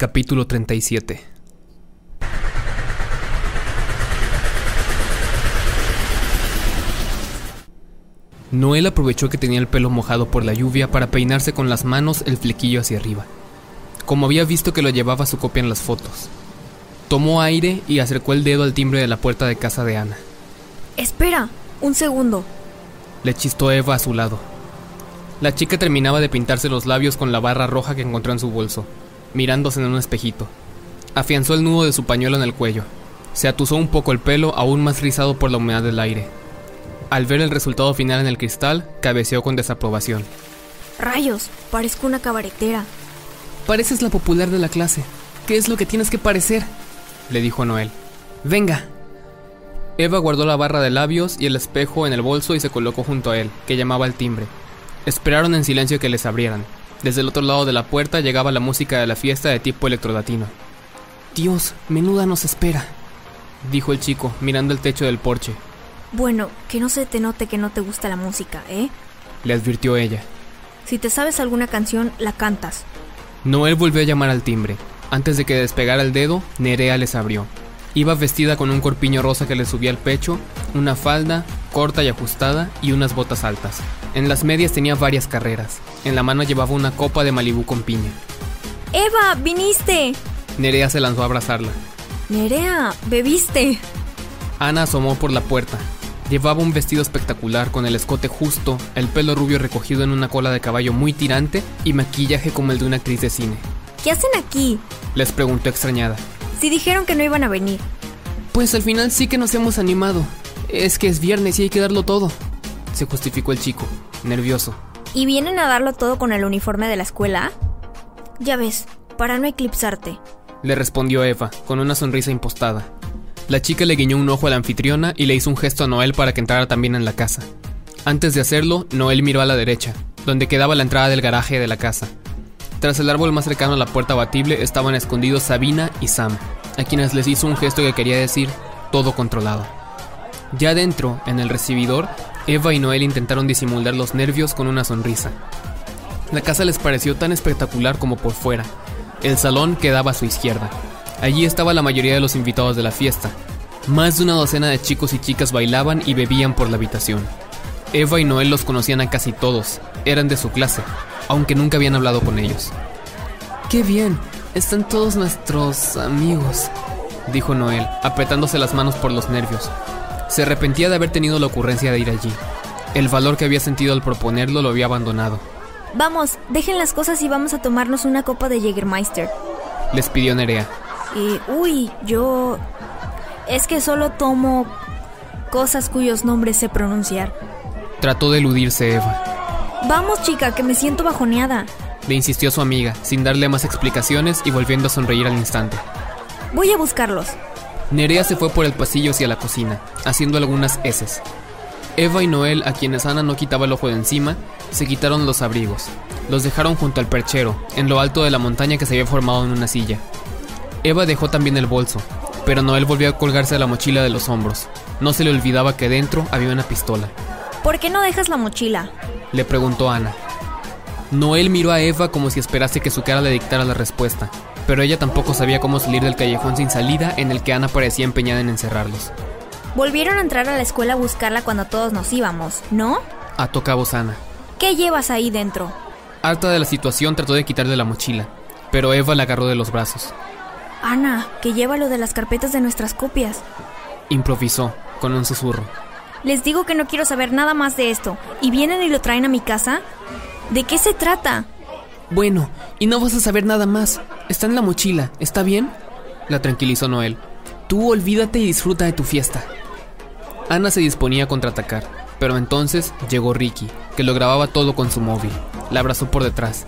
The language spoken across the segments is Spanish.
Capítulo 37 Noel aprovechó que tenía el pelo mojado por la lluvia para peinarse con las manos el flequillo hacia arriba, como había visto que lo llevaba su copia en las fotos. Tomó aire y acercó el dedo al timbre de la puerta de casa de Ana. Espera, un segundo. Le chistó Eva a su lado. La chica terminaba de pintarse los labios con la barra roja que encontró en su bolso, mirándose en un espejito. Afianzó el nudo de su pañuelo en el cuello. Se atusó un poco el pelo, aún más rizado por la humedad del aire. Al ver el resultado final en el cristal, cabeceó con desaprobación. Rayos, parezco una cabaretera. Pareces la popular de la clase. ¿Qué es lo que tienes que parecer? le dijo Noel. Venga. Eva guardó la barra de labios y el espejo en el bolso y se colocó junto a él, que llamaba al timbre. Esperaron en silencio que les abrieran. Desde el otro lado de la puerta llegaba la música de la fiesta de tipo electrolatino. Dios, menuda nos espera, dijo el chico, mirando el techo del porche. Bueno, que no se te note que no te gusta la música, ¿eh? Le advirtió ella. Si te sabes alguna canción, la cantas. Noel volvió a llamar al timbre. Antes de que despegara el dedo, Nerea les abrió. Iba vestida con un corpiño rosa que le subía al pecho, una falda corta y ajustada y unas botas altas. En las medias tenía varias carreras. En la mano llevaba una copa de Malibú con piña. ¡Eva, viniste! Nerea se lanzó a abrazarla. Nerea, bebiste. Ana asomó por la puerta. Llevaba un vestido espectacular con el escote justo, el pelo rubio recogido en una cola de caballo muy tirante y maquillaje como el de una actriz de cine. ¿Qué hacen aquí? Les preguntó extrañada. Si dijeron que no iban a venir. Pues al final sí que nos hemos animado. Es que es viernes y hay que darlo todo. Se justificó el chico, nervioso. ¿Y vienen a darlo todo con el uniforme de la escuela? Ya ves, para no eclipsarte. Le respondió Eva, con una sonrisa impostada. La chica le guiñó un ojo a la anfitriona y le hizo un gesto a Noel para que entrara también en la casa. Antes de hacerlo, Noel miró a la derecha, donde quedaba la entrada del garaje de la casa. Tras el árbol más cercano a la puerta batible estaban escondidos Sabina y Sam, a quienes les hizo un gesto que quería decir todo controlado. Ya dentro, en el recibidor, Eva y Noel intentaron disimular los nervios con una sonrisa. La casa les pareció tan espectacular como por fuera. El salón quedaba a su izquierda. Allí estaba la mayoría de los invitados de la fiesta. Más de una docena de chicos y chicas bailaban y bebían por la habitación. Eva y Noel los conocían a casi todos, eran de su clase, aunque nunca habían hablado con ellos. ¡Qué bien! Están todos nuestros amigos, dijo Noel, apretándose las manos por los nervios. Se arrepentía de haber tenido la ocurrencia de ir allí. El valor que había sentido al proponerlo lo había abandonado. Vamos, dejen las cosas y vamos a tomarnos una copa de Jägermeister. Les pidió Nerea. Y, uy, yo... Es que solo tomo cosas cuyos nombres sé pronunciar. Trató de eludirse Eva. Vamos, chica, que me siento bajoneada. Le insistió su amiga, sin darle más explicaciones y volviendo a sonreír al instante. Voy a buscarlos. Nerea se fue por el pasillo hacia la cocina, haciendo algunas heces. Eva y Noel, a quienes Ana no quitaba el ojo de encima, se quitaron los abrigos. Los dejaron junto al perchero, en lo alto de la montaña que se había formado en una silla. Eva dejó también el bolso, pero Noel volvió a colgarse la mochila de los hombros. No se le olvidaba que dentro había una pistola. ¿Por qué no dejas la mochila? Le preguntó Ana. Noel miró a Eva como si esperase que su cara le dictara la respuesta, pero ella tampoco sabía cómo salir del callejón sin salida en el que Ana parecía empeñada en encerrarlos. Volvieron a entrar a la escuela a buscarla cuando todos nos íbamos, ¿no? Ató cabos Ana. ¿Qué llevas ahí dentro? Harta de la situación trató de quitarle la mochila, pero Eva la agarró de los brazos. Ana, que lleva lo de las carpetas de nuestras copias. Improvisó, con un susurro. Les digo que no quiero saber nada más de esto. ¿Y vienen y lo traen a mi casa? ¿De qué se trata? Bueno, y no vas a saber nada más. Está en la mochila, ¿está bien? La tranquilizó Noel. Tú olvídate y disfruta de tu fiesta. Ana se disponía a contraatacar, pero entonces llegó Ricky, que lo grababa todo con su móvil. La abrazó por detrás.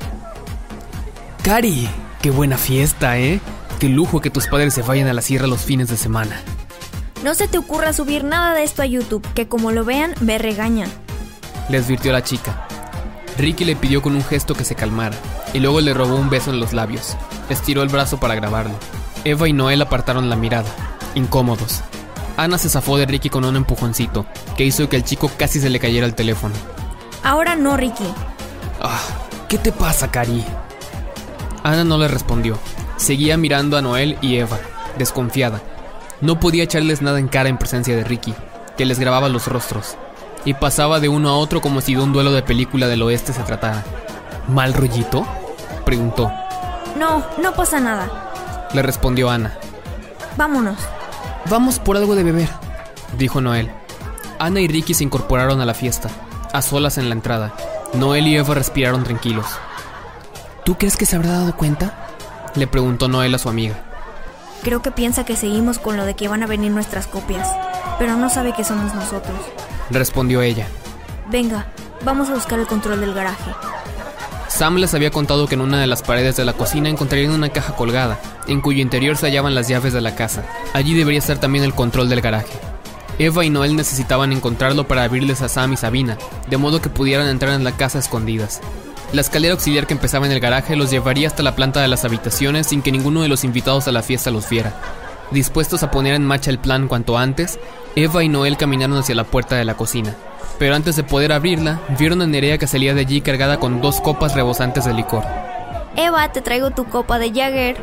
Cari, qué buena fiesta, ¿eh? Qué lujo que tus padres se vayan a la sierra los fines de semana. No se te ocurra subir nada de esto a YouTube, que como lo vean, me regañan. Le advirtió la chica. Ricky le pidió con un gesto que se calmara, y luego le robó un beso en los labios. Estiró el brazo para grabarlo. Eva y Noel apartaron la mirada, incómodos. Ana se zafó de Ricky con un empujoncito, que hizo que el chico casi se le cayera el teléfono. Ahora no, Ricky. Ah, ¿qué te pasa, Cari? Ana no le respondió. Seguía mirando a Noel y Eva, desconfiada. No podía echarles nada en cara en presencia de Ricky, que les grababa los rostros, y pasaba de uno a otro como si de un duelo de película del oeste se tratara. ¿Mal rollito? preguntó. No, no pasa nada, Le respondió Ana. vámonos. Vamos por algo de beber, dijo Noel. Ana y Ricky se incorporaron a la fiesta, a solas en la entrada. Noel y Eva respiraron tranquilos. ¿Tú crees que se habrá dado cuenta? Le preguntó Noel a su amiga. Creo que piensa que seguimos con lo de que van a venir nuestras copias, pero no sabe que somos nosotros. Respondió ella. Venga, vamos a buscar el control del garaje. Sam les había contado que en una de las paredes de la cocina encontrarían una caja colgada, en cuyo interior se hallaban las llaves de la casa. Allí debería estar también el control del garaje. Eva y Noel necesitaban encontrarlo para abrirles a Sam y Sabina, de modo que pudieran entrar en la casa a escondidas. La escalera auxiliar que empezaba en el garaje los llevaría hasta la planta de las habitaciones sin que ninguno de los invitados a la fiesta los viera. Dispuestos a poner en marcha el plan cuanto antes, Eva y Noel caminaron hacia la puerta de la cocina. Pero antes de poder abrirla, vieron a Nerea que salía de allí cargada con dos copas rebosantes de licor. Eva, te traigo tu copa de Jagger.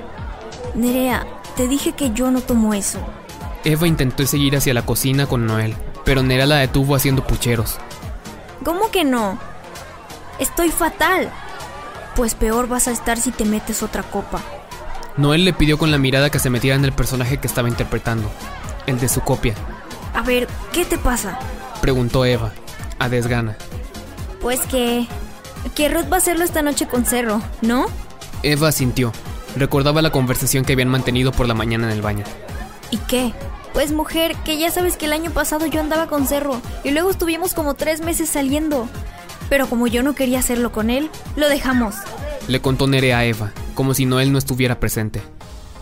Nerea, te dije que yo no tomo eso. Eva intentó seguir hacia la cocina con Noel, pero Nerea la detuvo haciendo pucheros. ¿Cómo que no? Estoy fatal. Pues peor vas a estar si te metes otra copa. Noel le pidió con la mirada que se metiera en el personaje que estaba interpretando, el de su copia. A ver, ¿qué te pasa? Preguntó Eva, a desgana. Pues que... Que Ruth va a hacerlo esta noche con Cerro, ¿no? Eva asintió. Recordaba la conversación que habían mantenido por la mañana en el baño. ¿Y qué? Pues mujer, que ya sabes que el año pasado yo andaba con Cerro y luego estuvimos como tres meses saliendo. Pero como yo no quería hacerlo con él, lo dejamos. Le contó Nerea a Eva, como si Noel no estuviera presente.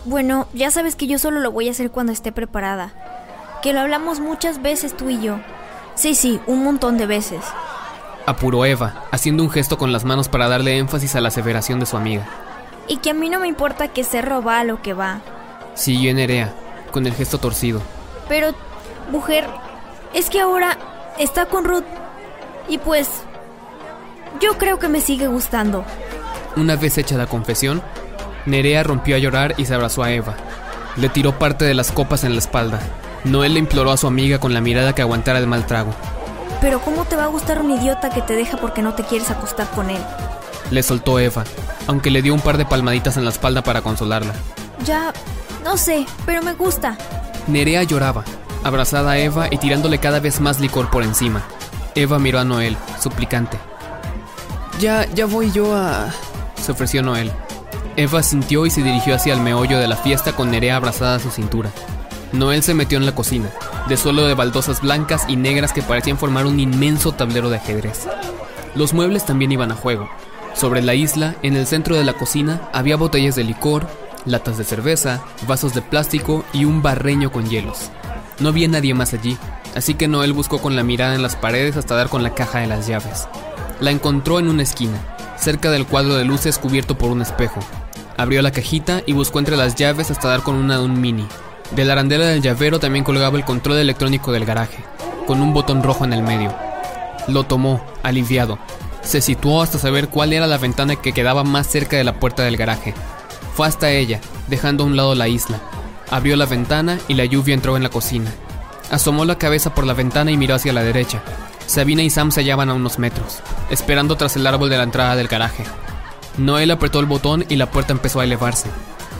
Bueno, ya sabes que yo solo lo voy a hacer cuando esté preparada. Que lo hablamos muchas veces tú y yo. Sí, sí, un montón de veces. Apuró Eva, haciendo un gesto con las manos para darle énfasis a la aseveración de su amiga. Y que a mí no me importa que Cerro va a lo que va. Siguió Nerea, con el gesto torcido. Pero, mujer, es que ahora está con Ruth. Y pues, yo creo que me sigue gustando. Una vez hecha la confesión, Nerea rompió a llorar y se abrazó a Eva. Le tiró parte de las copas en la espalda. Noel le imploró a su amiga con la mirada que aguantara el mal trago. Pero ¿cómo te va a gustar un idiota que te deja porque no te quieres acostar con él? Le soltó Eva, aunque le dio un par de palmaditas en la espalda para consolarla. Ya, no sé, pero me gusta. Nerea lloraba, abrazada a Eva y tirándole cada vez más licor por encima. Eva miró a Noel, suplicante. Ya, ya voy yo a... se ofreció Noel. Eva sintió y se dirigió hacia el meollo de la fiesta con Nerea abrazada a su cintura. Noel se metió en la cocina, de suelo de baldosas blancas y negras que parecían formar un inmenso tablero de ajedrez. Los muebles también iban a juego. Sobre la isla, en el centro de la cocina, había botellas de licor, latas de cerveza, vasos de plástico y un barreño con hielos. No había nadie más allí, así que Noel buscó con la mirada en las paredes hasta dar con la caja de las llaves. La encontró en una esquina, cerca del cuadro de luces cubierto por un espejo. Abrió la cajita y buscó entre las llaves hasta dar con una de un mini. De la arandela del llavero también colgaba el control electrónico del garaje, con un botón rojo en el medio. Lo tomó, aliviado. Se situó hasta saber cuál era la ventana que quedaba más cerca de la puerta del garaje. Fue hasta ella, dejando a un lado la isla. Abrió la ventana y la lluvia entró en la cocina. Asomó la cabeza por la ventana y miró hacia la derecha. Sabina y Sam se hallaban a unos metros, esperando tras el árbol de la entrada del garaje. Noel apretó el botón y la puerta empezó a elevarse.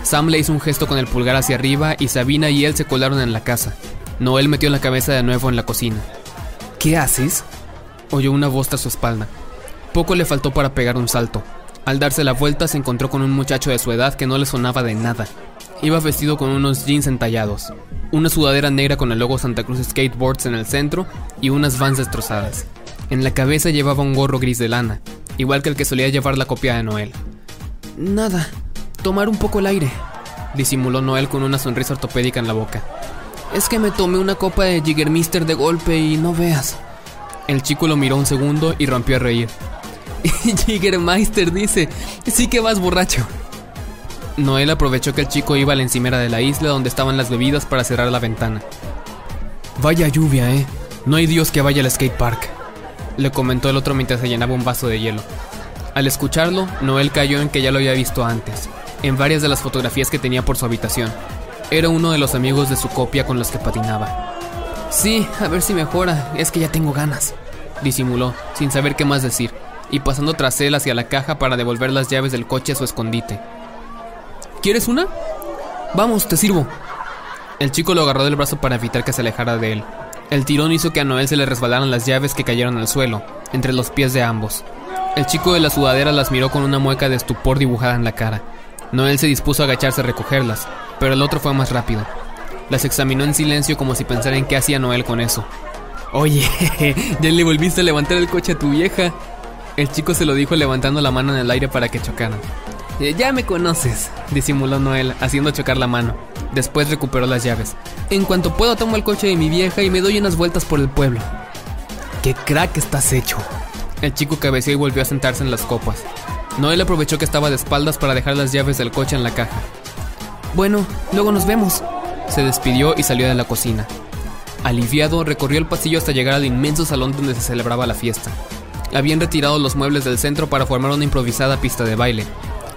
Sam le hizo un gesto con el pulgar hacia arriba y Sabina y él se colaron en la casa. Noel metió la cabeza de nuevo en la cocina. ¿Qué haces? Oyó una voz tras su espalda. Poco le faltó para pegar un salto. Al darse la vuelta se encontró con un muchacho de su edad que no le sonaba de nada. Iba vestido con unos jeans entallados, una sudadera negra con el logo Santa Cruz Skateboards en el centro y unas vans destrozadas. En la cabeza llevaba un gorro gris de lana, igual que el que solía llevar la copia de Noel. Nada, tomar un poco el aire, disimuló Noel con una sonrisa ortopédica en la boca. Es que me tomé una copa de Jiggermister de golpe y no veas. El chico lo miró un segundo y rompió a reír. Jiggermeister dice, sí que vas borracho. Noel aprovechó que el chico iba a la encimera de la isla donde estaban las bebidas para cerrar la ventana. Vaya lluvia, eh. No hay Dios que vaya al skate park. Le comentó el otro mientras se llenaba un vaso de hielo. Al escucharlo, Noel cayó en que ya lo había visto antes. en varias de las fotografías que tenía por su habitación. Era uno de los amigos de su copia con los que patinaba. Sí, a ver si mejora, es que ya tengo ganas, disimuló, sin saber qué más decir, y pasando tras él hacia la caja para devolver las llaves del coche a su escondite. ¿Quieres una? Vamos, te sirvo. El chico lo agarró del brazo para evitar que se alejara de él. El tirón hizo que a Noel se le resbalaran las llaves que cayeron al suelo, entre los pies de ambos. El chico de la sudadera las miró con una mueca de estupor dibujada en la cara. Noel se dispuso a agacharse a recogerlas, pero el otro fue más rápido. Las examinó en silencio como si pensara en qué hacía Noel con eso. Oye, ya le volviste a levantar el coche a tu vieja. El chico se lo dijo levantando la mano en el aire para que chocaran. Eh, ya me conoces, disimuló Noel, haciendo chocar la mano. Después recuperó las llaves. En cuanto puedo tomo el coche de mi vieja y me doy unas vueltas por el pueblo. ¡Qué crack estás hecho! El chico cabeceó y volvió a sentarse en las copas. Noel aprovechó que estaba de espaldas para dejar las llaves del coche en la caja. Bueno, luego nos vemos. Se despidió y salió de la cocina. Aliviado, recorrió el pasillo hasta llegar al inmenso salón donde se celebraba la fiesta. Habían retirado los muebles del centro para formar una improvisada pista de baile.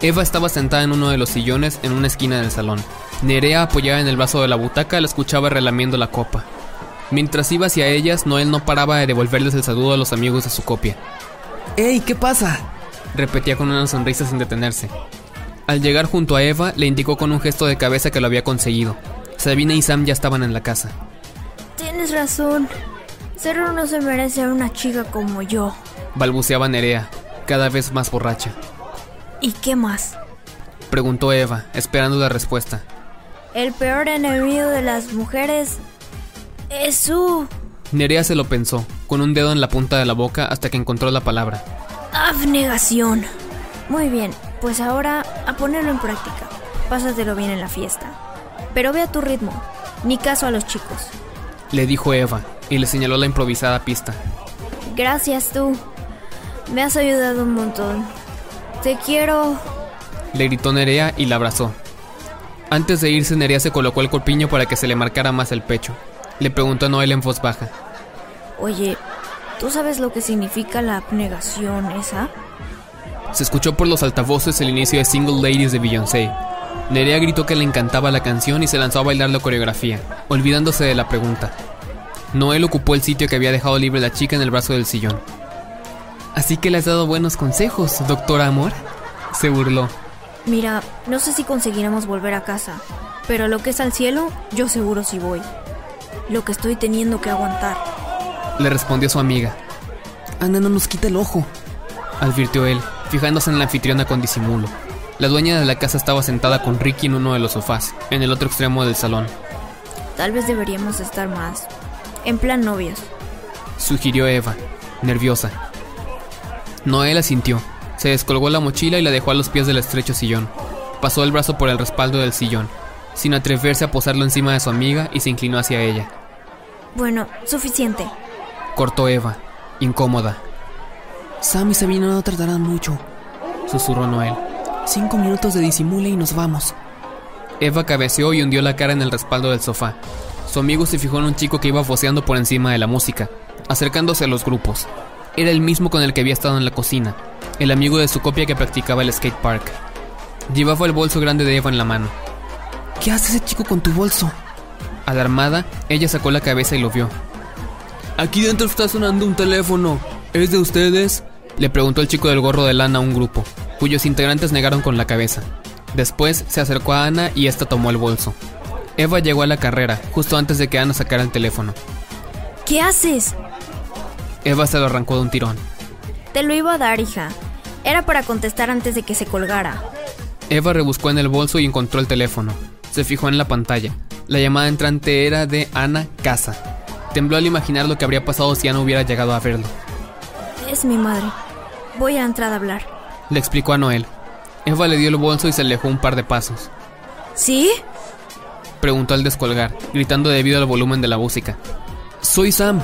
Eva estaba sentada en uno de los sillones en una esquina del salón. Nerea, apoyada en el brazo de la butaca, la escuchaba relamiendo la copa. Mientras iba hacia ellas, Noel no paraba de devolverles el saludo a los amigos de su copia. ¡Ey, qué pasa! repetía con una sonrisa sin detenerse. Al llegar junto a Eva, le indicó con un gesto de cabeza que lo había conseguido. Sabina y Sam ya estaban en la casa. Tienes razón. Cerro no se merece a una chica como yo. Balbuceaba Nerea, cada vez más borracha. ¿Y qué más? Preguntó Eva, esperando la respuesta. El peor enemigo de las mujeres es su... Nerea se lo pensó, con un dedo en la punta de la boca hasta que encontró la palabra. Abnegación. Muy bien, pues ahora a ponerlo en práctica. Pásatelo bien en la fiesta. Pero ve a tu ritmo, ni caso a los chicos. Le dijo Eva y le señaló la improvisada pista. Gracias tú. Me has ayudado un montón. Te quiero. Le gritó Nerea y la abrazó. Antes de irse, Nerea se colocó el corpiño para que se le marcara más el pecho. Le preguntó a Noel en voz baja. Oye, ¿tú sabes lo que significa la abnegación esa? Se escuchó por los altavoces el inicio de Single Ladies de Beyoncé. Nerea gritó que le encantaba la canción y se lanzó a bailar la coreografía, olvidándose de la pregunta. Noel ocupó el sitio que había dejado libre la chica en el brazo del sillón. Así que le has dado buenos consejos, doctora Amor. Se burló. Mira, no sé si conseguiremos volver a casa, pero lo que es al cielo, yo seguro sí voy. Lo que estoy teniendo que aguantar. Le respondió su amiga. Ana, no nos quita el ojo, advirtió él, fijándose en la anfitriona con disimulo. La dueña de la casa estaba sentada con Ricky en uno de los sofás, en el otro extremo del salón. Tal vez deberíamos estar más. En plan novios. Sugirió Eva, nerviosa. Noel asintió. Se descolgó la mochila y la dejó a los pies del estrecho sillón. Pasó el brazo por el respaldo del sillón, sin atreverse a posarlo encima de su amiga y se inclinó hacia ella. Bueno, suficiente. Cortó Eva, incómoda. Sam y Sabina no tardarán mucho, susurró Noel. Cinco minutos de disimule y nos vamos. Eva cabeceó y hundió la cara en el respaldo del sofá. Su amigo se fijó en un chico que iba foceando por encima de la música, acercándose a los grupos. Era el mismo con el que había estado en la cocina, el amigo de su copia que practicaba el skate park. Llevaba el bolso grande de Eva en la mano. ¿Qué hace ese chico con tu bolso? Alarmada, ella sacó la cabeza y lo vio. Aquí dentro está sonando un teléfono. ¿Es de ustedes? Le preguntó el chico del gorro de lana a un grupo, cuyos integrantes negaron con la cabeza. Después se acercó a Ana y ésta tomó el bolso. Eva llegó a la carrera, justo antes de que Ana sacara el teléfono. ¿Qué haces? Eva se lo arrancó de un tirón. Te lo iba a dar, hija. Era para contestar antes de que se colgara. Eva rebuscó en el bolso y encontró el teléfono. Se fijó en la pantalla. La llamada entrante era de Ana Casa. Tembló al imaginar lo que habría pasado si Ana hubiera llegado a verlo. Es mi madre. Voy a entrar a hablar. Le explicó a Noel. Eva le dio el bolso y se alejó un par de pasos. ¿Sí? Preguntó al descolgar, gritando debido al volumen de la música. Soy Sam.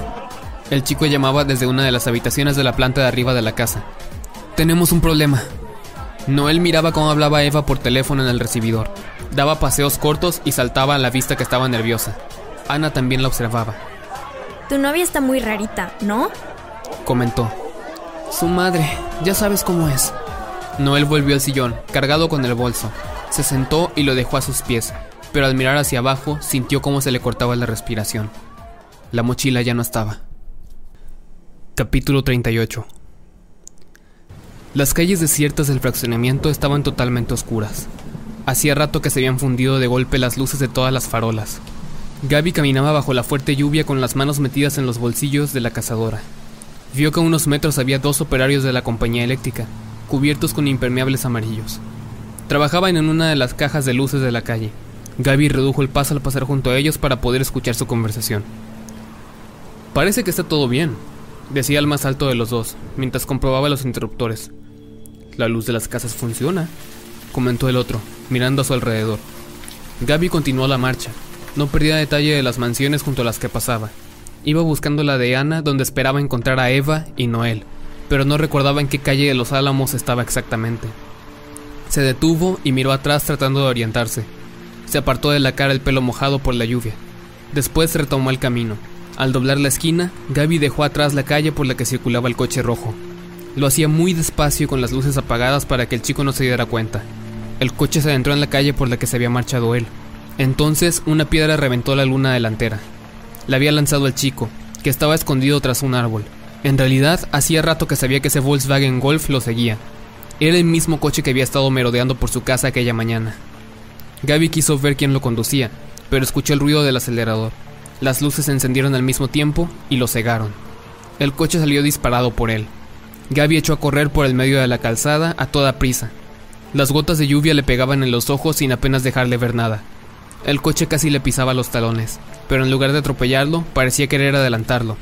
El chico llamaba desde una de las habitaciones de la planta de arriba de la casa. Tenemos un problema. Noel miraba cómo hablaba Eva por teléfono en el recibidor. Daba paseos cortos y saltaba a la vista que estaba nerviosa. Ana también la observaba. Tu novia está muy rarita, ¿no? Comentó. Su madre, ya sabes cómo es. Noel volvió al sillón, cargado con el bolso. Se sentó y lo dejó a sus pies, pero al mirar hacia abajo sintió cómo se le cortaba la respiración. La mochila ya no estaba. Capítulo 38 Las calles desiertas del fraccionamiento estaban totalmente oscuras. Hacía rato que se habían fundido de golpe las luces de todas las farolas. Gaby caminaba bajo la fuerte lluvia con las manos metidas en los bolsillos de la cazadora. Vio que a unos metros había dos operarios de la compañía eléctrica, cubiertos con impermeables amarillos. Trabajaban en una de las cajas de luces de la calle. Gaby redujo el paso al pasar junto a ellos para poder escuchar su conversación. Parece que está todo bien, decía el más alto de los dos, mientras comprobaba los interruptores. La luz de las casas funciona, comentó el otro, mirando a su alrededor. Gaby continuó la marcha. No perdía detalle de las mansiones junto a las que pasaba. Iba buscando la de Ana, donde esperaba encontrar a Eva y Noel, pero no recordaba en qué calle de los Álamos estaba exactamente. Se detuvo y miró atrás tratando de orientarse. Se apartó de la cara el pelo mojado por la lluvia. Después retomó el camino. Al doblar la esquina, Gaby dejó atrás la calle por la que circulaba el coche rojo. Lo hacía muy despacio con las luces apagadas para que el chico no se diera cuenta. El coche se adentró en la calle por la que se había marchado él. Entonces una piedra reventó la luna delantera. La había lanzado el chico, que estaba escondido tras un árbol. En realidad, hacía rato que sabía que ese Volkswagen Golf lo seguía, era el mismo coche que había estado merodeando por su casa aquella mañana. Gaby quiso ver quién lo conducía, pero escuchó el ruido del acelerador. Las luces se encendieron al mismo tiempo y lo cegaron. El coche salió disparado por él. Gaby echó a correr por el medio de la calzada a toda prisa. Las gotas de lluvia le pegaban en los ojos sin apenas dejarle ver nada. El coche casi le pisaba los talones, pero en lugar de atropellarlo, parecía querer adelantarlo.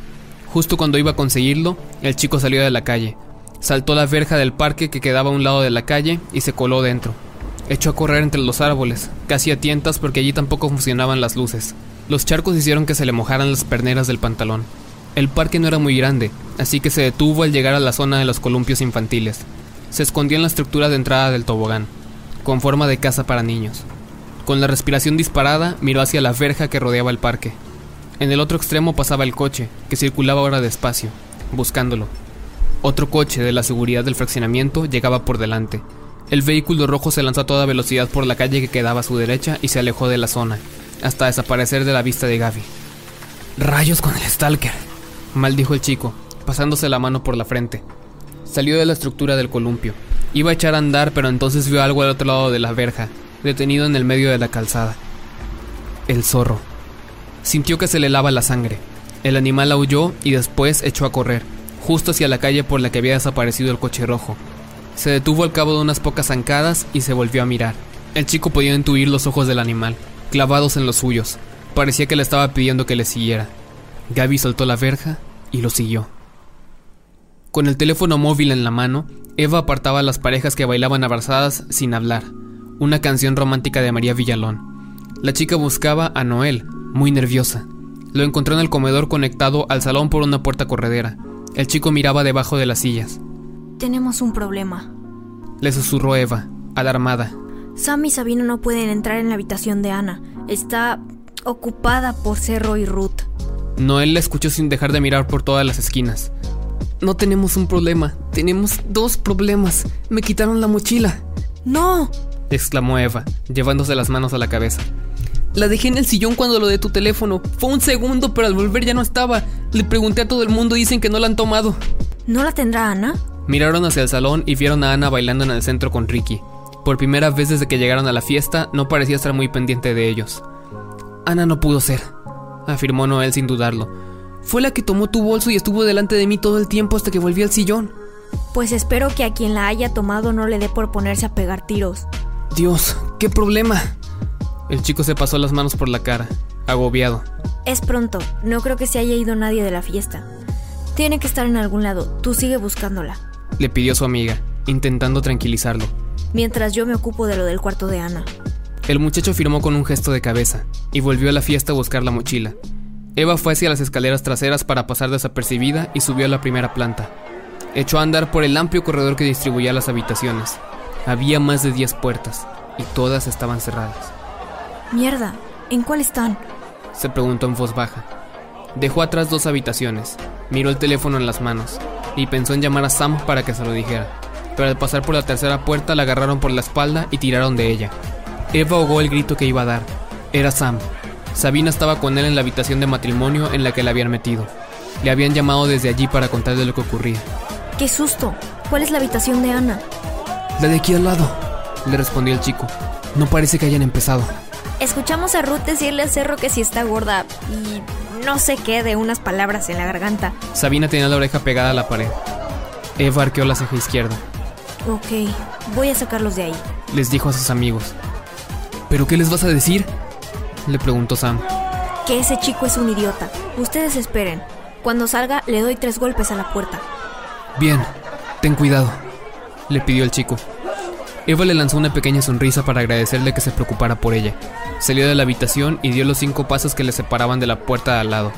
Justo cuando iba a conseguirlo, el chico salió de la calle, Saltó la verja del parque que quedaba a un lado de la calle y se coló dentro. Echó a correr entre los árboles, casi a tientas porque allí tampoco funcionaban las luces. Los charcos hicieron que se le mojaran las perneras del pantalón. El parque no era muy grande, así que se detuvo al llegar a la zona de los columpios infantiles. Se escondió en la estructura de entrada del tobogán, con forma de casa para niños. Con la respiración disparada, miró hacia la verja que rodeaba el parque. En el otro extremo pasaba el coche, que circulaba ahora despacio, buscándolo. Otro coche de la seguridad del fraccionamiento llegaba por delante. El vehículo rojo se lanzó a toda velocidad por la calle que quedaba a su derecha y se alejó de la zona, hasta desaparecer de la vista de Gaby. Rayos con el Stalker, maldijo el chico, pasándose la mano por la frente. Salió de la estructura del columpio. Iba a echar a andar, pero entonces vio algo al otro lado de la verja, detenido en el medio de la calzada. El zorro. Sintió que se le lava la sangre. El animal aulló y después echó a correr justo hacia la calle por la que había desaparecido el coche rojo. Se detuvo al cabo de unas pocas zancadas y se volvió a mirar. El chico podía intuir los ojos del animal, clavados en los suyos. Parecía que le estaba pidiendo que le siguiera. Gaby soltó la verja y lo siguió. Con el teléfono móvil en la mano, Eva apartaba a las parejas que bailaban abrazadas sin hablar, una canción romántica de María Villalón. La chica buscaba a Noel, muy nerviosa. Lo encontró en el comedor conectado al salón por una puerta corredera. El chico miraba debajo de las sillas. Tenemos un problema. Le susurró Eva, alarmada. Sam y Sabino no pueden entrar en la habitación de Ana. Está ocupada por Cerro y Ruth. Noel la escuchó sin dejar de mirar por todas las esquinas. No tenemos un problema, tenemos dos problemas. Me quitaron la mochila. ¡No! exclamó Eva, llevándose las manos a la cabeza. La dejé en el sillón cuando lo de tu teléfono. Fue un segundo, pero al volver ya no estaba. Le pregunté a todo el mundo y dicen que no la han tomado. ¿No la tendrá Ana? Miraron hacia el salón y vieron a Ana bailando en el centro con Ricky. Por primera vez desde que llegaron a la fiesta, no parecía estar muy pendiente de ellos. Ana no pudo ser, afirmó Noel sin dudarlo. Fue la que tomó tu bolso y estuvo delante de mí todo el tiempo hasta que volví al sillón. Pues espero que a quien la haya tomado no le dé por ponerse a pegar tiros. Dios, qué problema. El chico se pasó las manos por la cara, agobiado. Es pronto, no creo que se haya ido nadie de la fiesta. Tiene que estar en algún lado, tú sigue buscándola. Le pidió su amiga, intentando tranquilizarlo. Mientras yo me ocupo de lo del cuarto de Ana. El muchacho firmó con un gesto de cabeza y volvió a la fiesta a buscar la mochila. Eva fue hacia las escaleras traseras para pasar desapercibida y subió a la primera planta. Echó a andar por el amplio corredor que distribuía las habitaciones. Había más de 10 puertas y todas estaban cerradas. Mierda, ¿en cuál están? Se preguntó en voz baja. Dejó atrás dos habitaciones, miró el teléfono en las manos y pensó en llamar a Sam para que se lo dijera. Pero al pasar por la tercera puerta la agarraron por la espalda y tiraron de ella. Eva ahogó el grito que iba a dar. Era Sam. Sabina estaba con él en la habitación de matrimonio en la que la habían metido. Le habían llamado desde allí para contarle lo que ocurría. ¡Qué susto! ¿Cuál es la habitación de Ana? La de aquí al lado, le respondió el chico. No parece que hayan empezado. Escuchamos a Ruth decirle a Cerro que si está gorda y no sé qué de unas palabras en la garganta. Sabina tenía la oreja pegada a la pared. Eva arqueó la ceja izquierda. Ok, voy a sacarlos de ahí. Les dijo a sus amigos. ¿Pero qué les vas a decir? Le preguntó Sam. Que ese chico es un idiota. Ustedes esperen. Cuando salga le doy tres golpes a la puerta. Bien, ten cuidado, le pidió el chico. Eva le lanzó una pequeña sonrisa para agradecerle que se preocupara por ella. Salió de la habitación y dio los cinco pasos que le separaban de la puerta de al lado.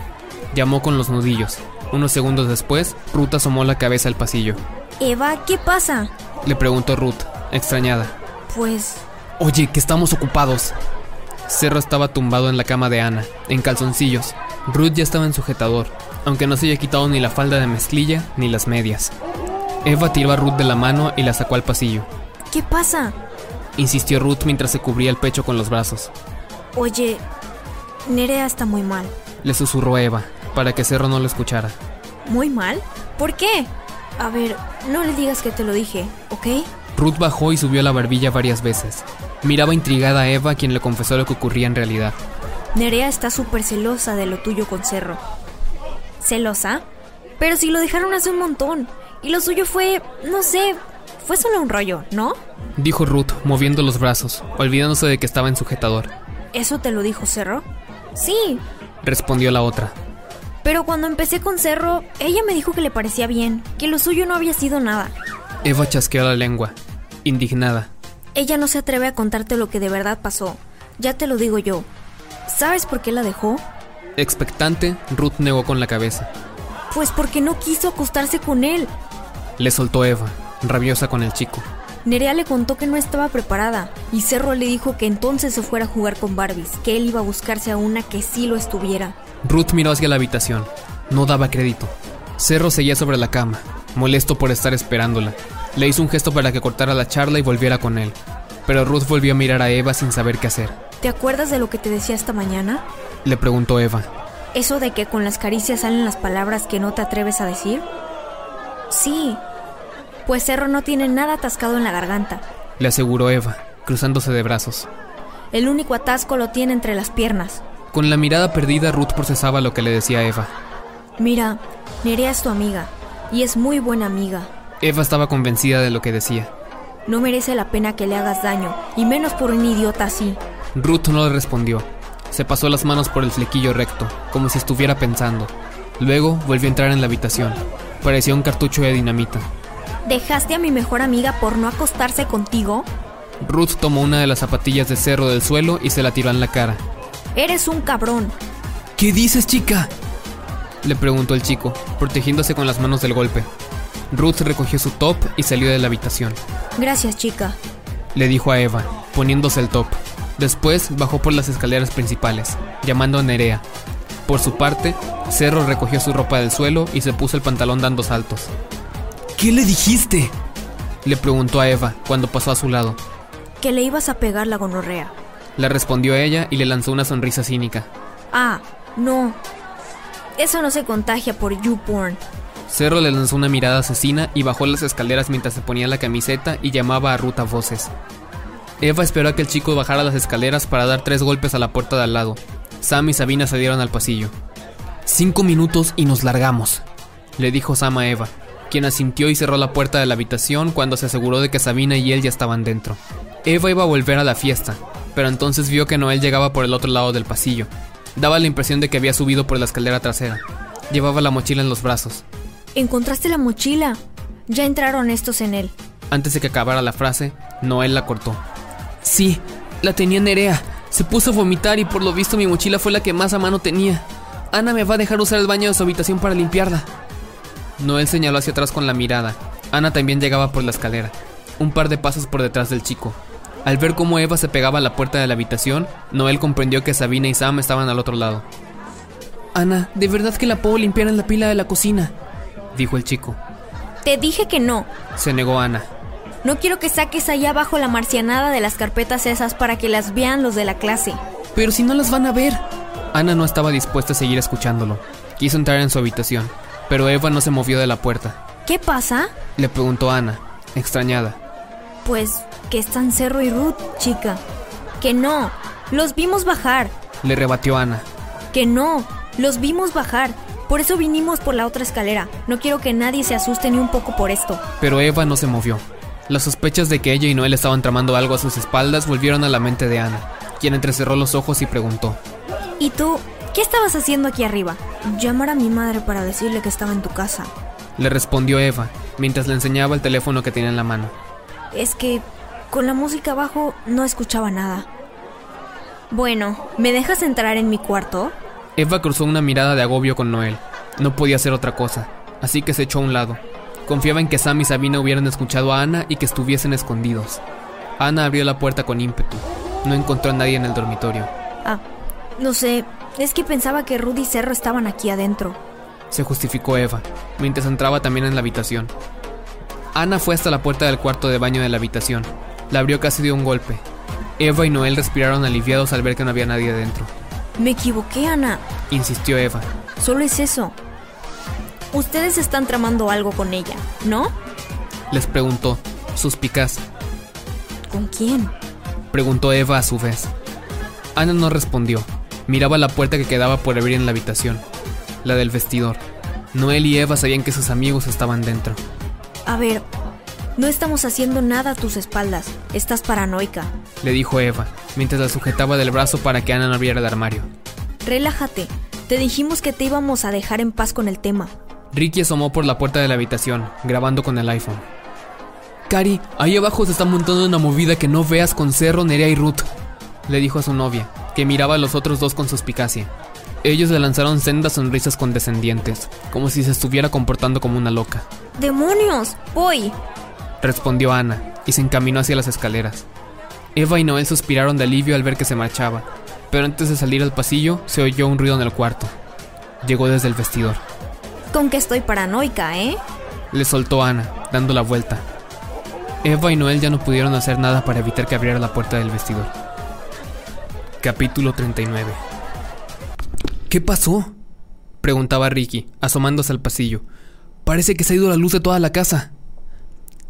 Llamó con los nudillos. Unos segundos después, Ruth asomó la cabeza al pasillo. Eva, ¿qué pasa? Le preguntó Ruth, extrañada. Pues... Oye, que estamos ocupados. Cerro estaba tumbado en la cama de Ana, en calzoncillos. Ruth ya estaba en sujetador, aunque no se haya quitado ni la falda de mezclilla ni las medias. Eva tiró a Ruth de la mano y la sacó al pasillo. ¿Qué pasa? Insistió Ruth mientras se cubría el pecho con los brazos. Oye, Nerea está muy mal. Le susurró Eva, para que Cerro no lo escuchara. ¿Muy mal? ¿Por qué? A ver, no le digas que te lo dije, ¿ok? Ruth bajó y subió la barbilla varias veces. Miraba intrigada a Eva, quien le confesó lo que ocurría en realidad. Nerea está súper celosa de lo tuyo con Cerro. ¿Celosa? Pero si lo dejaron hace un montón. Y lo suyo fue, no sé, fue solo un rollo, ¿no? Dijo Ruth, moviendo los brazos, olvidándose de que estaba en sujetador. ¿Eso te lo dijo Cerro? Sí, Respondió la otra. Pero cuando empecé con Cerro, ella me dijo que le parecía bien, que lo suyo no había sido nada. Eva chasqueó la lengua, indignada. Ella no se atreve a contarte lo que de verdad pasó. Ya te lo digo yo. ¿Sabes por qué la dejó? Expectante, Ruth negó con la cabeza. Pues porque no quiso acostarse con él. Le soltó Eva, rabiosa con el chico. Nerea le contó que no estaba preparada y Cerro le dijo que entonces se fuera a jugar con Barbies, que él iba a buscarse a una que sí lo estuviera. Ruth miró hacia la habitación. No daba crédito. Cerro seguía sobre la cama, molesto por estar esperándola. Le hizo un gesto para que cortara la charla y volviera con él. Pero Ruth volvió a mirar a Eva sin saber qué hacer. ¿Te acuerdas de lo que te decía esta mañana? Le preguntó Eva. ¿Eso de que con las caricias salen las palabras que no te atreves a decir? Sí. Pues Cerro no tiene nada atascado en la garganta. Le aseguró Eva, cruzándose de brazos. El único atasco lo tiene entre las piernas. Con la mirada perdida, Ruth procesaba lo que le decía Eva. Mira, Nerea es tu amiga y es muy buena amiga. Eva estaba convencida de lo que decía. No merece la pena que le hagas daño, y menos por un idiota así. Ruth no le respondió. Se pasó las manos por el flequillo recto, como si estuviera pensando. Luego volvió a entrar en la habitación. Parecía un cartucho de dinamita. ¿Dejaste a mi mejor amiga por no acostarse contigo? Ruth tomó una de las zapatillas de cerro del suelo y se la tiró en la cara. Eres un cabrón. ¿Qué dices, chica? Le preguntó el chico, protegiéndose con las manos del golpe. Ruth recogió su top y salió de la habitación. Gracias, chica. Le dijo a Eva, poniéndose el top. Después bajó por las escaleras principales, llamando a Nerea. Por su parte, Cerro recogió su ropa del suelo y se puso el pantalón dando saltos. ¿Qué le dijiste? Le preguntó a Eva cuando pasó a su lado. Que le ibas a pegar la gonorrea. Le respondió ella y le lanzó una sonrisa cínica. Ah, no. Eso no se contagia por YouPorn. Cerro le lanzó una mirada asesina y bajó las escaleras mientras se ponía la camiseta y llamaba a Ruth a voces. Eva esperó a que el chico bajara las escaleras para dar tres golpes a la puerta de al lado. Sam y Sabina salieron al pasillo. Cinco minutos y nos largamos, le dijo Sam a Eva, quien asintió y cerró la puerta de la habitación cuando se aseguró de que Sabina y él ya estaban dentro. Eva iba a volver a la fiesta, pero entonces vio que Noel llegaba por el otro lado del pasillo. Daba la impresión de que había subido por la escalera trasera. Llevaba la mochila en los brazos. Encontraste la mochila. Ya entraron estos en él. Antes de que acabara la frase, Noel la cortó. Sí, la tenía Nerea. Se puso a vomitar y por lo visto mi mochila fue la que más a mano tenía. Ana me va a dejar usar el baño de su habitación para limpiarla. Noel señaló hacia atrás con la mirada. Ana también llegaba por la escalera, un par de pasos por detrás del chico. Al ver cómo Eva se pegaba a la puerta de la habitación, Noel comprendió que Sabina y Sam estaban al otro lado. Ana, ¿de verdad que la puedo limpiar en la pila de la cocina? dijo el chico. Te dije que no. Se negó Ana. No quiero que saques allá abajo la marcianada de las carpetas esas para que las vean los de la clase. Pero si no las van a ver. Ana no estaba dispuesta a seguir escuchándolo. Quiso entrar en su habitación, pero Eva no se movió de la puerta. ¿Qué pasa? Le preguntó Ana, extrañada. Pues que están Cerro y Ruth, chica. Que no, los vimos bajar. Le rebatió Ana. Que no, los vimos bajar. Por eso vinimos por la otra escalera. No quiero que nadie se asuste ni un poco por esto. Pero Eva no se movió. Las sospechas de que ella y Noel estaban tramando algo a sus espaldas volvieron a la mente de Ana, quien entrecerró los ojos y preguntó. ¿Y tú? ¿Qué estabas haciendo aquí arriba? Llamar a mi madre para decirle que estaba en tu casa. Le respondió Eva, mientras le enseñaba el teléfono que tenía en la mano. Es que con la música abajo no escuchaba nada. Bueno, ¿me dejas entrar en mi cuarto? Eva cruzó una mirada de agobio con Noel. No podía hacer otra cosa, así que se echó a un lado. Confiaba en que Sam y Sabina hubieran escuchado a Ana y que estuviesen escondidos. Ana abrió la puerta con ímpetu. No encontró a nadie en el dormitorio. Ah, no sé, es que pensaba que Rudy y Cerro estaban aquí adentro. Se justificó Eva, mientras entraba también en la habitación. Ana fue hasta la puerta del cuarto de baño de la habitación. La abrió casi de un golpe. Eva y Noel respiraron aliviados al ver que no había nadie adentro. Me equivoqué, Ana. Insistió Eva. Solo es eso. Ustedes están tramando algo con ella, ¿no? Les preguntó, suspicaz. ¿Con quién? Preguntó Eva a su vez. Ana no respondió. Miraba la puerta que quedaba por abrir en la habitación, la del vestidor. Noel y Eva sabían que sus amigos estaban dentro. A ver, no estamos haciendo nada a tus espaldas. Estás paranoica. Le dijo Eva, mientras la sujetaba del brazo para que Ana no abriera el armario. Relájate. Te dijimos que te íbamos a dejar en paz con el tema. Ricky asomó por la puerta de la habitación, grabando con el iPhone. Cari, ahí abajo se está montando una movida que no veas con Cerro, Nerea y Ruth, le dijo a su novia, que miraba a los otros dos con suspicacia. Ellos le lanzaron sendas sonrisas condescendientes, como si se estuviera comportando como una loca. ¡Demonios! ¡Voy! respondió Ana, y se encaminó hacia las escaleras. Eva y Noel suspiraron de alivio al ver que se marchaba, pero antes de salir al pasillo se oyó un ruido en el cuarto. Llegó desde el vestidor. Con que estoy paranoica, ¿eh? Le soltó Ana, dando la vuelta. Eva y Noel ya no pudieron hacer nada para evitar que abriera la puerta del vestidor. Capítulo 39 ¿Qué pasó? Preguntaba Ricky, asomándose al pasillo. Parece que se ha ido la luz de toda la casa.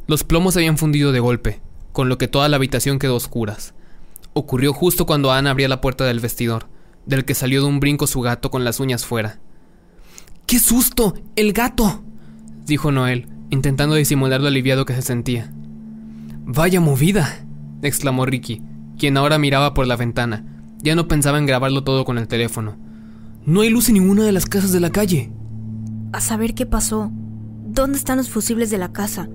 Los plomos se habían fundido de golpe, con lo que toda la habitación quedó oscuras. Ocurrió justo cuando Ana abría la puerta del vestidor, del que salió de un brinco su gato con las uñas fuera. ¡Qué susto! ¡El gato! dijo Noel, intentando disimular lo aliviado que se sentía. Vaya movida, exclamó Ricky, quien ahora miraba por la ventana. Ya no pensaba en grabarlo todo con el teléfono. No hay luz en ninguna de las casas de la calle. A saber qué pasó. ¿Dónde están los fusibles de la casa?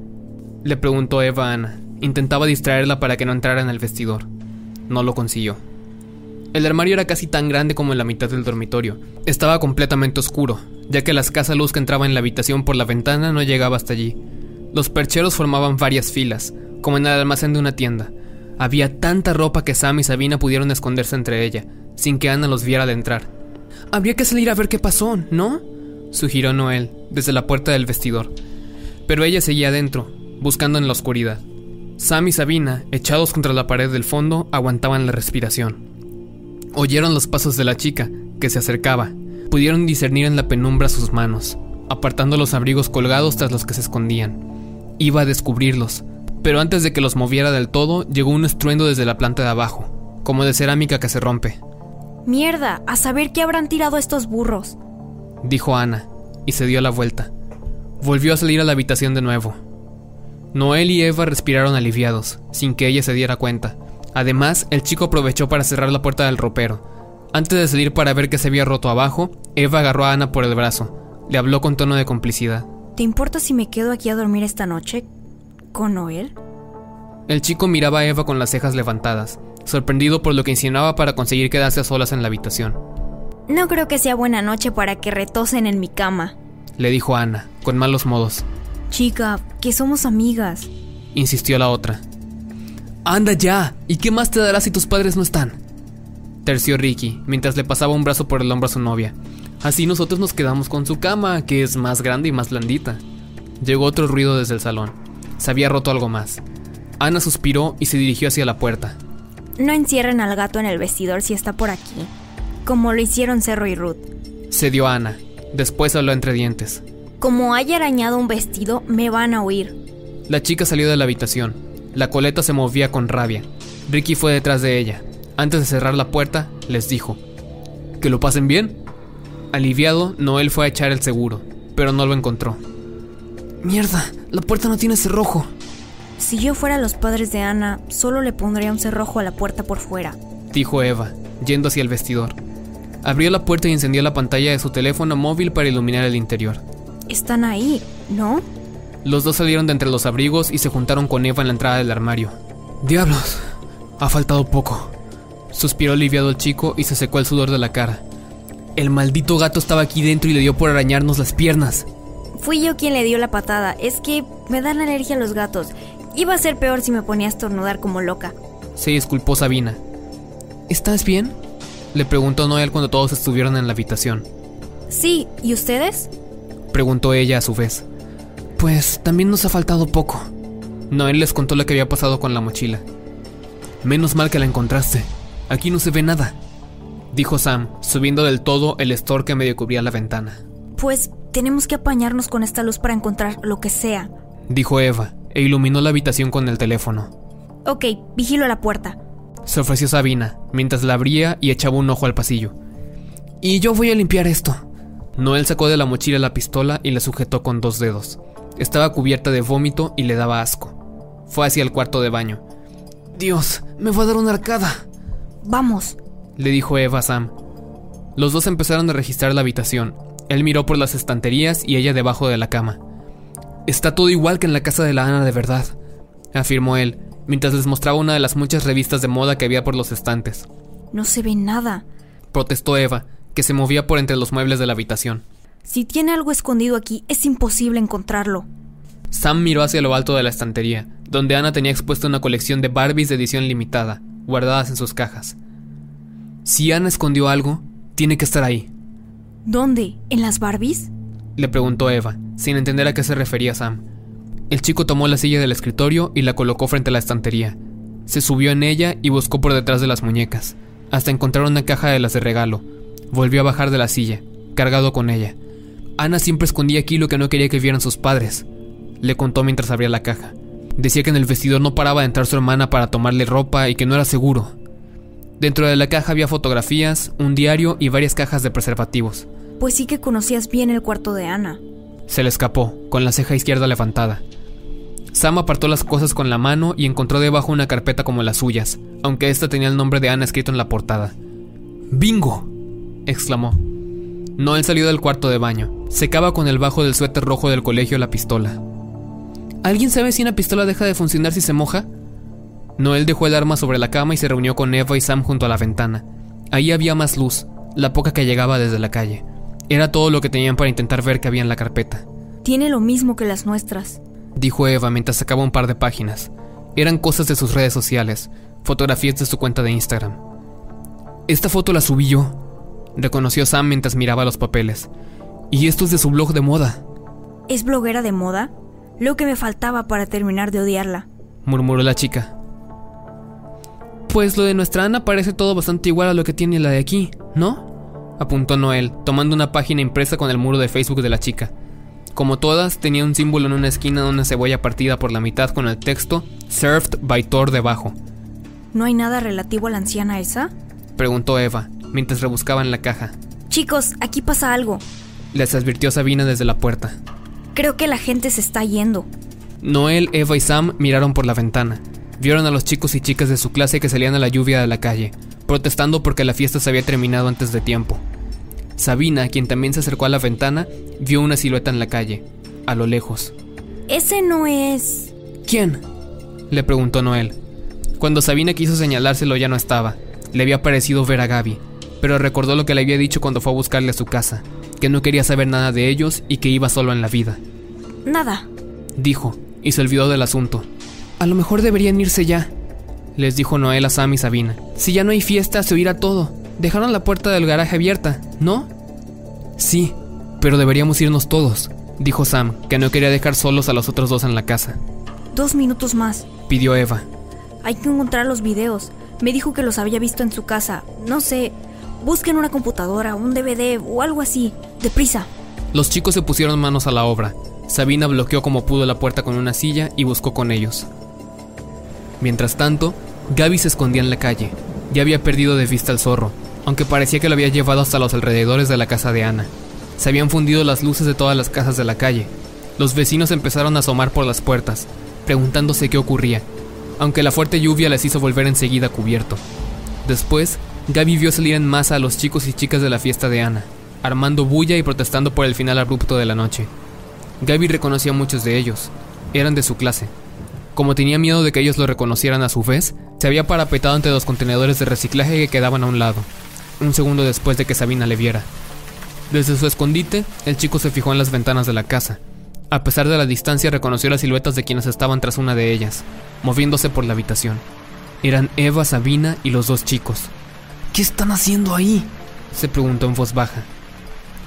Le preguntó Eva a Ana. Intentaba distraerla para que no entrara en el vestidor. No lo consiguió. El armario era casi tan grande como en la mitad del dormitorio. Estaba completamente oscuro, ya que la escasa luz que entraba en la habitación por la ventana no llegaba hasta allí. Los percheros formaban varias filas, como en el almacén de una tienda. Había tanta ropa que Sam y Sabina pudieron esconderse entre ella, sin que Ana los viera de entrar. Habría que salir a ver qué pasó, ¿no? sugirió Noel, desde la puerta del vestidor. Pero ella seguía adentro, buscando en la oscuridad. Sam y Sabina, echados contra la pared del fondo, aguantaban la respiración. Oyeron los pasos de la chica, que se acercaba. Pudieron discernir en la penumbra sus manos, apartando los abrigos colgados tras los que se escondían. Iba a descubrirlos, pero antes de que los moviera del todo, llegó un estruendo desde la planta de abajo, como de cerámica que se rompe. Mierda, a saber qué habrán tirado estos burros, dijo Ana, y se dio la vuelta. Volvió a salir a la habitación de nuevo. Noel y Eva respiraron aliviados, sin que ella se diera cuenta. Además, el chico aprovechó para cerrar la puerta del ropero. Antes de salir para ver que se había roto abajo, Eva agarró a Ana por el brazo. Le habló con tono de complicidad. ¿Te importa si me quedo aquí a dormir esta noche? ¿Con Noel? El chico miraba a Eva con las cejas levantadas, sorprendido por lo que insinuaba para conseguir quedarse a solas en la habitación. No creo que sea buena noche para que retosen en mi cama, le dijo Ana, con malos modos. Chica, que somos amigas, insistió la otra. Anda ya, ¿y qué más te dará si tus padres no están? Terció Ricky, mientras le pasaba un brazo por el hombro a su novia. Así nosotros nos quedamos con su cama, que es más grande y más blandita. Llegó otro ruido desde el salón. Se había roto algo más. Ana suspiró y se dirigió hacia la puerta. No encierren al gato en el vestidor si está por aquí, como lo hicieron Cerro y Ruth. Se dio Ana. Después habló entre dientes. Como haya arañado un vestido, me van a oír. La chica salió de la habitación. La coleta se movía con rabia. Ricky fue detrás de ella. Antes de cerrar la puerta, les dijo, ¿Que lo pasen bien? Aliviado, Noel fue a echar el seguro, pero no lo encontró. Mierda, la puerta no tiene cerrojo. Si yo fuera los padres de Ana, solo le pondría un cerrojo a la puerta por fuera, dijo Eva, yendo hacia el vestidor. Abrió la puerta y encendió la pantalla de su teléfono móvil para iluminar el interior. Están ahí, ¿no? Los dos salieron de entre los abrigos y se juntaron con Eva en la entrada del armario. Diablos, ha faltado poco. Suspiró aliviado el chico y se secó el sudor de la cara. El maldito gato estaba aquí dentro y le dio por arañarnos las piernas. Fui yo quien le dio la patada. Es que me dan alergia a los gatos. Iba a ser peor si me ponía a estornudar como loca. Se disculpó Sabina. ¿Estás bien? Le preguntó Noel cuando todos estuvieron en la habitación. Sí, ¿y ustedes? Preguntó ella a su vez. Pues también nos ha faltado poco. Noel les contó lo que había pasado con la mochila. Menos mal que la encontraste. Aquí no se ve nada dijo Sam, subiendo del todo el estor que medio cubría la ventana. Pues tenemos que apañarnos con esta luz para encontrar lo que sea, dijo Eva, e iluminó la habitación con el teléfono. Ok, vigilo la puerta. Se ofreció Sabina, mientras la abría y echaba un ojo al pasillo. Y yo voy a limpiar esto. Noel sacó de la mochila la pistola y la sujetó con dos dedos. Estaba cubierta de vómito y le daba asco. Fue hacia el cuarto de baño. Dios, me va a dar una arcada. Vamos, le dijo Eva a Sam. Los dos empezaron a registrar la habitación. Él miró por las estanterías y ella debajo de la cama. Está todo igual que en la casa de la Ana de verdad, afirmó él, mientras les mostraba una de las muchas revistas de moda que había por los estantes. No se ve nada, protestó Eva, que se movía por entre los muebles de la habitación. Si tiene algo escondido aquí, es imposible encontrarlo. Sam miró hacia lo alto de la estantería, donde Ana tenía expuesta una colección de Barbies de edición limitada, guardadas en sus cajas. Si Ana escondió algo, tiene que estar ahí. ¿Dónde? ¿En las Barbies? Le preguntó Eva, sin entender a qué se refería Sam. El chico tomó la silla del escritorio y la colocó frente a la estantería. Se subió en ella y buscó por detrás de las muñecas, hasta encontrar una caja de las de regalo. Volvió a bajar de la silla, cargado con ella. Ana siempre escondía aquí lo que no quería que vieran sus padres, le contó mientras abría la caja. Decía que en el vestidor no paraba de entrar su hermana para tomarle ropa y que no era seguro. Dentro de la caja había fotografías, un diario y varias cajas de preservativos. Pues sí que conocías bien el cuarto de Ana. Se le escapó, con la ceja izquierda levantada. Sam apartó las cosas con la mano y encontró debajo una carpeta como las suyas, aunque esta tenía el nombre de Ana escrito en la portada. ¡Bingo! exclamó. Noel salió del cuarto de baño. Secaba con el bajo del suéter rojo del colegio la pistola. ¿Alguien sabe si una pistola deja de funcionar si se moja? Noel dejó el arma sobre la cama y se reunió con Eva y Sam junto a la ventana. Ahí había más luz, la poca que llegaba desde la calle. Era todo lo que tenían para intentar ver qué había en la carpeta. Tiene lo mismo que las nuestras, dijo Eva mientras sacaba un par de páginas. Eran cosas de sus redes sociales, fotografías de su cuenta de Instagram. Esta foto la subí yo, reconoció Sam mientras miraba los papeles. Y esto es de su blog de moda. ¿Es bloguera de moda? Lo que me faltaba para terminar de odiarla, murmuró la chica. Pues lo de nuestra Ana parece todo bastante igual a lo que tiene la de aquí, ¿no? Apuntó Noel, tomando una página impresa con el muro de Facebook de la chica. Como todas, tenía un símbolo en una esquina de una cebolla partida por la mitad con el texto Served by Thor debajo. ¿No hay nada relativo a la anciana esa? Preguntó Eva, mientras rebuscaba en la caja. Chicos, aquí pasa algo. Les advirtió Sabina desde la puerta. Creo que la gente se está yendo. Noel, Eva y Sam miraron por la ventana. Vieron a los chicos y chicas de su clase que salían a la lluvia de la calle, protestando porque la fiesta se había terminado antes de tiempo. Sabina, quien también se acercó a la ventana, vio una silueta en la calle, a lo lejos. Ese no es... ¿Quién? le preguntó Noel. Cuando Sabina quiso señalárselo ya no estaba. Le había parecido ver a Gaby, pero recordó lo que le había dicho cuando fue a buscarle a su casa, que no quería saber nada de ellos y que iba solo en la vida. Nada, dijo, y se olvidó del asunto. A lo mejor deberían irse ya, les dijo Noel a Sam y Sabina. Si ya no hay fiesta, se oirá todo. Dejaron la puerta del garaje abierta, ¿no? Sí, pero deberíamos irnos todos, dijo Sam, que no quería dejar solos a los otros dos en la casa. Dos minutos más, pidió Eva. Hay que encontrar los videos. Me dijo que los había visto en su casa. No sé. Busquen una computadora, un DVD o algo así. Deprisa. Los chicos se pusieron manos a la obra. Sabina bloqueó como pudo la puerta con una silla y buscó con ellos. Mientras tanto, Gaby se escondía en la calle. Ya había perdido de vista al zorro, aunque parecía que lo había llevado hasta los alrededores de la casa de Ana. Se habían fundido las luces de todas las casas de la calle. Los vecinos empezaron a asomar por las puertas, preguntándose qué ocurría, aunque la fuerte lluvia les hizo volver enseguida cubierto. Después, Gaby vio salir en masa a los chicos y chicas de la fiesta de Ana, armando bulla y protestando por el final abrupto de la noche. Gaby reconocía a muchos de ellos, eran de su clase. Como tenía miedo de que ellos lo reconocieran a su vez, se había parapetado ante los contenedores de reciclaje que quedaban a un lado, un segundo después de que Sabina le viera. Desde su escondite, el chico se fijó en las ventanas de la casa. A pesar de la distancia, reconoció las siluetas de quienes estaban tras una de ellas, moviéndose por la habitación. Eran Eva, Sabina y los dos chicos. ¿Qué están haciendo ahí? se preguntó en voz baja.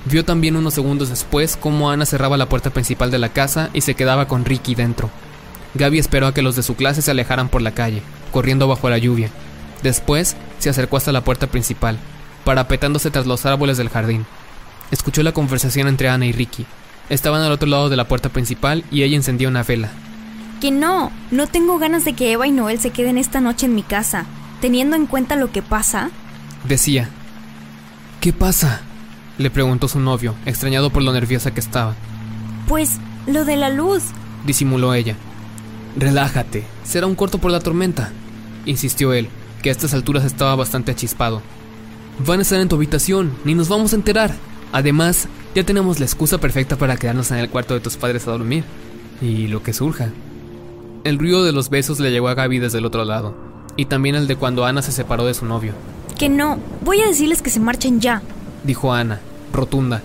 Vio también unos segundos después cómo Ana cerraba la puerta principal de la casa y se quedaba con Ricky dentro. Gaby esperó a que los de su clase se alejaran por la calle, corriendo bajo la lluvia. Después se acercó hasta la puerta principal, parapetándose tras los árboles del jardín. Escuchó la conversación entre Ana y Ricky. Estaban al otro lado de la puerta principal y ella encendía una vela. Que no, no tengo ganas de que Eva y Noel se queden esta noche en mi casa. Teniendo en cuenta lo que pasa, Decía. ¿Qué pasa? Le preguntó su novio, extrañado por lo nerviosa que estaba. pues lo de la luz. Disimuló ella. Relájate, será un corto por la tormenta, insistió él, que a estas alturas estaba bastante achispado. Van a estar en tu habitación, ni nos vamos a enterar. Además, ya tenemos la excusa perfecta para quedarnos en el cuarto de tus padres a dormir. Y lo que surja. El ruido de los besos le llegó a Gaby desde el otro lado, y también el de cuando Ana se separó de su novio, Que no, voy a decirles que se marchen ya. dijo Ana, rotunda.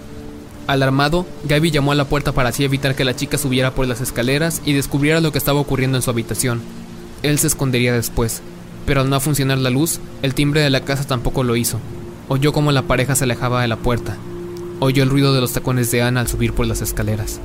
Alarmado, Gaby llamó a la puerta para así evitar que la chica subiera por las escaleras y descubriera lo que estaba ocurriendo en su habitación. Él se escondería después, pero al no funcionar la luz, el timbre de la casa tampoco lo hizo. Oyó como la pareja se alejaba de la puerta. Oyó el ruido de los tacones de Ana al subir por las escaleras.